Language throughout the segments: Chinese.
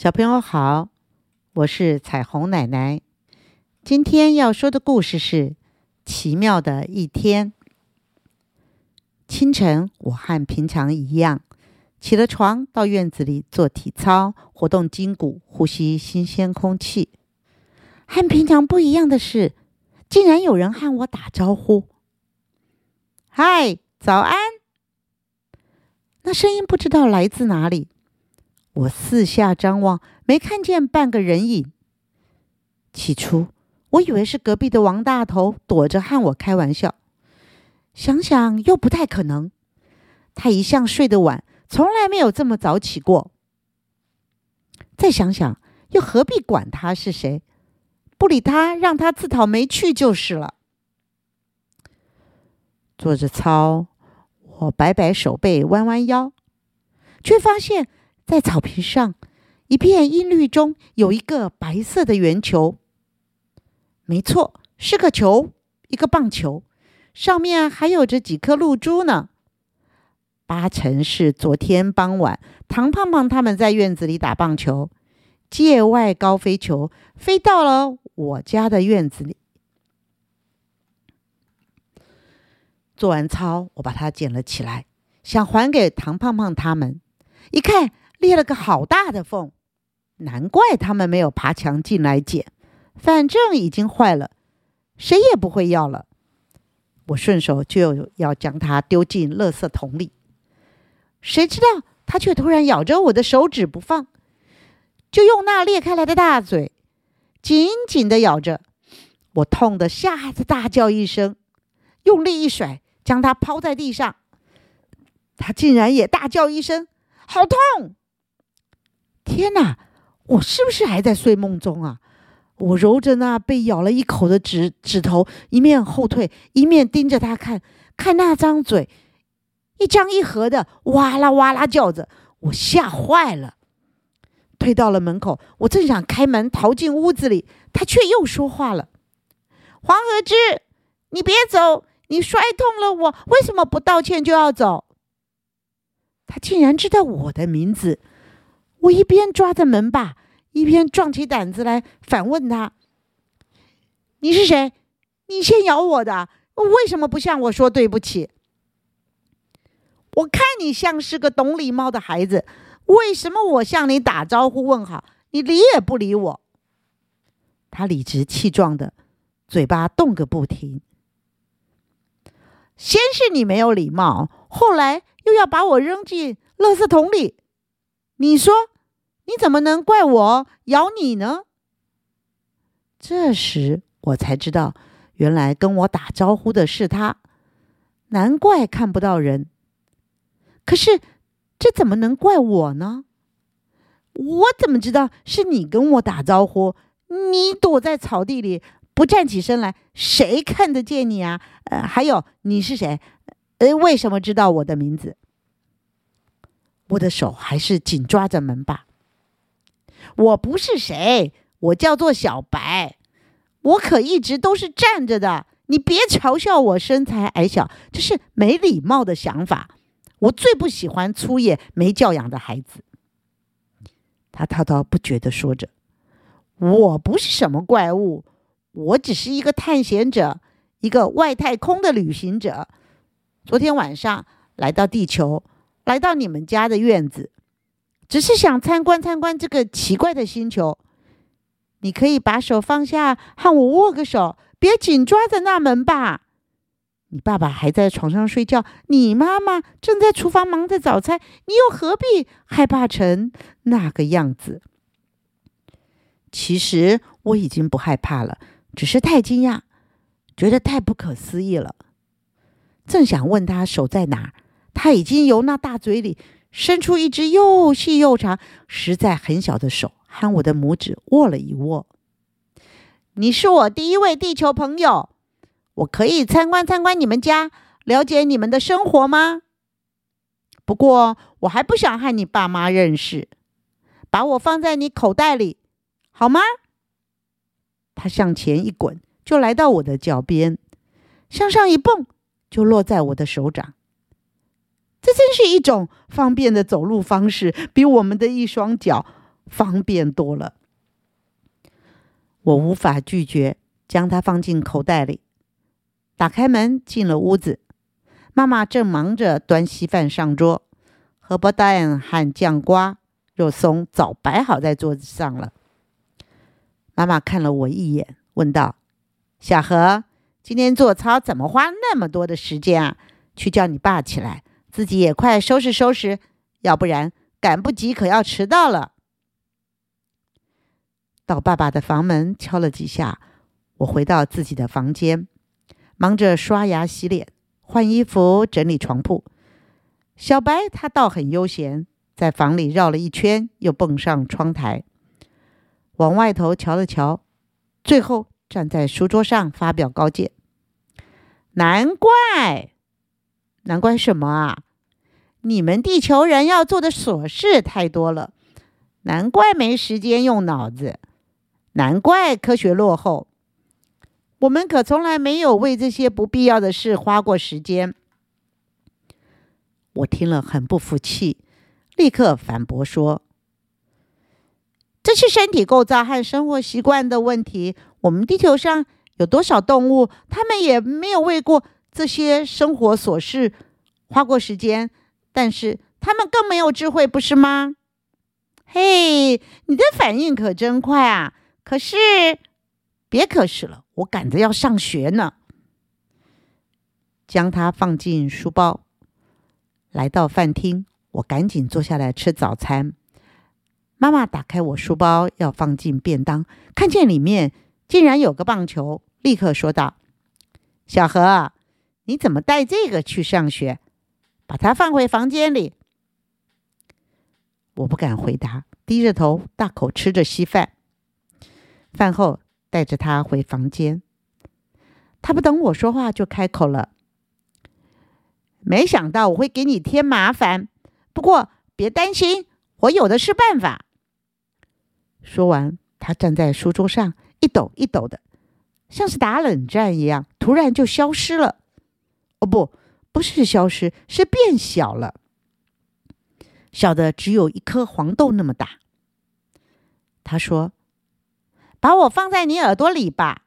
小朋友好，我是彩虹奶奶。今天要说的故事是《奇妙的一天》。清晨，我和平常一样，起了床，到院子里做体操，活动筋骨，呼吸新鲜空气。和平常不一样的是，竟然有人和我打招呼：“嗨，早安！”那声音不知道来自哪里。我四下张望，没看见半个人影。起初，我以为是隔壁的王大头躲着和我开玩笑，想想又不太可能。他一向睡得晚，从来没有这么早起过。再想想，又何必管他是谁？不理他，让他自讨没趣就是了。做着操，我摆摆手背，弯弯腰，却发现。在草坪上，一片阴绿中有一个白色的圆球。没错，是个球，一个棒球，上面还有着几颗露珠呢。八成是昨天傍晚，唐胖胖他们在院子里打棒球，界外高飞球飞到了我家的院子里。做完操，我把它捡了起来，想还给唐胖胖他们。一看。裂了个好大的缝，难怪他们没有爬墙进来捡。反正已经坏了，谁也不会要了。我顺手就要将它丢进垃圾桶里，谁知道它却突然咬着我的手指不放，就用那裂开来的大嘴紧紧的咬着。我痛得吓得大叫一声，用力一甩，将它抛在地上。它竟然也大叫一声：“好痛！”天哪！我是不是还在睡梦中啊？我揉着那被咬了一口的指指头，一面后退，一面盯着他看，看那张嘴一张一合的，哇啦哇啦叫着，我吓坏了。退到了门口，我正想开门逃进屋子里，他却又说话了：“黄河之，你别走，你摔痛了我，为什么不道歉就要走？”他竟然知道我的名字。我一边抓着门把，一边壮起胆子来反问他：“你是谁？你先咬我的，为什么不向我说对不起？我看你像是个懂礼貌的孩子，为什么我向你打招呼问好，你理也不理我？”他理直气壮的，嘴巴动个不停。先是你没有礼貌，后来又要把我扔进垃圾桶里。你说，你怎么能怪我咬你呢？这时我才知道，原来跟我打招呼的是他，难怪看不到人。可是，这怎么能怪我呢？我怎么知道是你跟我打招呼？你躲在草地里不站起身来，谁看得见你啊？呃，还有你是谁？呃，为什么知道我的名字？我的手还是紧抓着门把。我不是谁，我叫做小白。我可一直都是站着的。你别嘲笑我身材矮小，这是没礼貌的想法。我最不喜欢粗野、没教养的孩子。他滔滔不绝的说着：“我不是什么怪物，我只是一个探险者，一个外太空的旅行者。昨天晚上来到地球。”来到你们家的院子，只是想参观参观这个奇怪的星球。你可以把手放下，和我握个手，别紧抓着那门吧。你爸爸还在床上睡觉，你妈妈正在厨房忙着早餐，你又何必害怕成那个样子？其实我已经不害怕了，只是太惊讶，觉得太不可思议了。正想问他手在哪。他已经由那大嘴里伸出一只又细又长、实在很小的手，和我的拇指握了一握。你是我第一位地球朋友，我可以参观参观你们家，了解你们的生活吗？不过我还不想和你爸妈认识，把我放在你口袋里，好吗？他向前一滚，就来到我的脚边，向上一蹦，就落在我的手掌。这真是一种方便的走路方式，比我们的一双脚方便多了。我无法拒绝，将它放进口袋里，打开门进了屋子。妈妈正忙着端稀饭上桌，荷包蛋和酱瓜、肉松早摆好在桌子上了。妈妈看了我一眼，问道：“小何，今天做操怎么花那么多的时间啊？去叫你爸起来，自己也快收拾收拾，要不然赶不及，可要迟到了。”到爸爸的房门敲了几下，我回到自己的房间，忙着刷牙、洗脸、换衣服、整理床铺。小白他倒很悠闲，在房里绕了一圈，又蹦上窗台，往外头瞧了瞧，最后站在书桌上发表高见。难怪，难怪什么啊？你们地球人要做的琐事太多了，难怪没时间用脑子。难怪科学落后，我们可从来没有为这些不必要的事花过时间。我听了很不服气，立刻反驳说：“这是身体构造和生活习惯的问题。我们地球上有多少动物，他们也没有为过这些生活琐事花过时间，但是他们更没有智慧，不是吗？”嘿，你的反应可真快啊！可是，别可是了，我赶着要上学呢。将它放进书包，来到饭厅，我赶紧坐下来吃早餐。妈妈打开我书包要放进便当，看见里面竟然有个棒球，立刻说道：“小何，你怎么带这个去上学？把它放回房间里。”我不敢回答，低着头大口吃着稀饭。饭后带着他回房间，他不等我说话就开口了：“没想到我会给你添麻烦，不过别担心，我有的是办法。”说完，他站在书桌上一抖一抖的，像是打冷战一样，突然就消失了。哦，不，不是消失，是变小了，小的只有一颗黄豆那么大。他说。把我放在你耳朵里吧，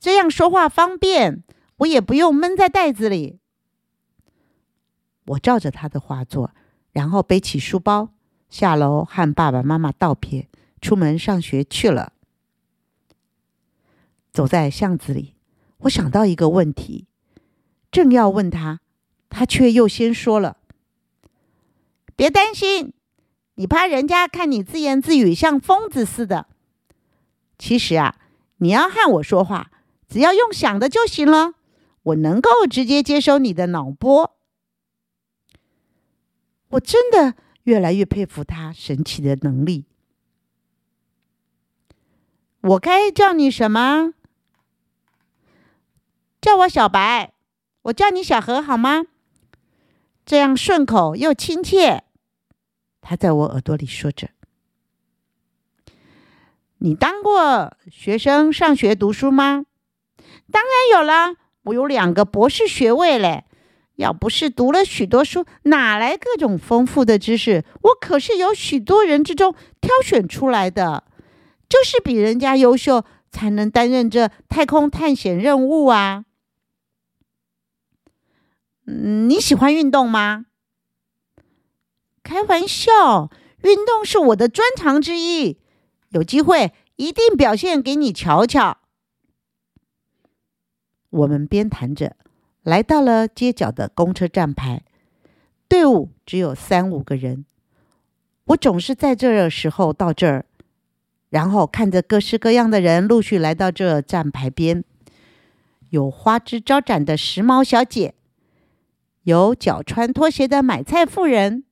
这样说话方便，我也不用闷在袋子里。我照着他的话做，然后背起书包下楼和爸爸妈妈道别，出门上学去了。走在巷子里，我想到一个问题，正要问他，他却又先说了：“别担心，你怕人家看你自言自语像疯子似的。”其实啊，你要和我说话，只要用想的就行了。我能够直接接收你的脑波。我真的越来越佩服他神奇的能力。我该叫你什么？叫我小白。我叫你小何好吗？这样顺口又亲切。他在我耳朵里说着。你当过学生上学读书吗？当然有了，我有两个博士学位嘞。要不是读了许多书，哪来各种丰富的知识？我可是有许多人之中挑选出来的，就是比人家优秀，才能担任这太空探险任务啊。嗯，你喜欢运动吗？开玩笑，运动是我的专长之一。有机会一定表现给你瞧瞧。我们边谈着，来到了街角的公车站牌，队伍只有三五个人。我总是在这时候到这儿，然后看着各式各样的人陆续来到这站牌边，有花枝招展的时髦小姐，有脚穿拖鞋的买菜妇人，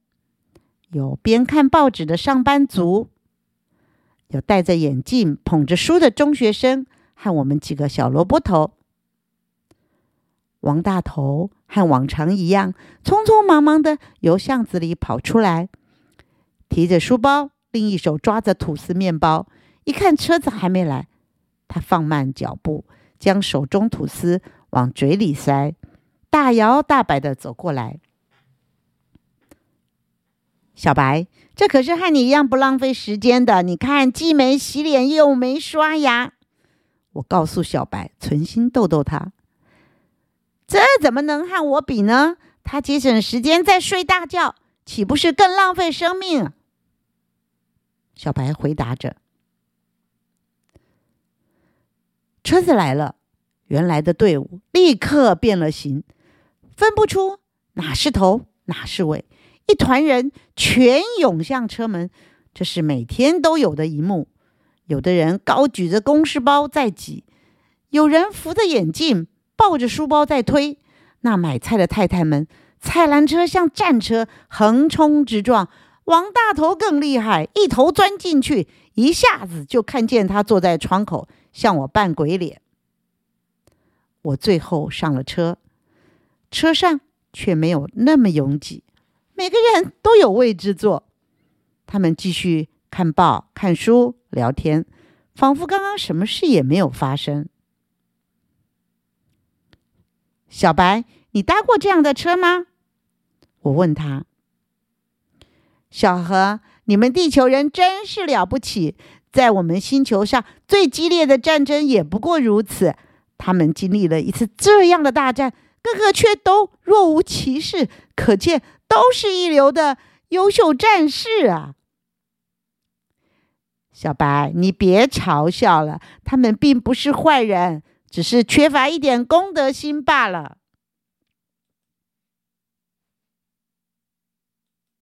有边看报纸的上班族。有戴着眼镜、捧着书的中学生，和我们几个小萝卜头。王大头和往常一样，匆匆忙忙的由巷子里跑出来，提着书包，另一手抓着吐司面包。一看车子还没来，他放慢脚步，将手中吐司往嘴里塞，大摇大摆的走过来。小白，这可是和你一样不浪费时间的。你看，既没洗脸又没刷牙。我告诉小白，存心逗逗他。这怎么能和我比呢？他节省时间在睡大觉，岂不是更浪费生命？小白回答着。车子来了，原来的队伍立刻变了形，分不出哪是头哪是尾，一团人全涌向车门。这是每天都有的一幕。有的人高举着公事包在挤，有人扶着眼镜，抱着书包在推。那买菜的太太们，菜篮车像战车横冲直撞。王大头更厉害，一头钻进去，一下子就看见他坐在窗口。向我扮鬼脸，我最后上了车，车上却没有那么拥挤，每个人都有位置坐。他们继续看报、看书、聊天，仿佛刚刚什么事也没有发生。小白，你搭过这样的车吗？我问他。小何，你们地球人真是了不起。在我们星球上最激烈的战争也不过如此。他们经历了一次这样的大战，个个却都若无其事，可见都是一流的优秀战士啊！小白，你别嘲笑了，他们并不是坏人，只是缺乏一点公德心罢了。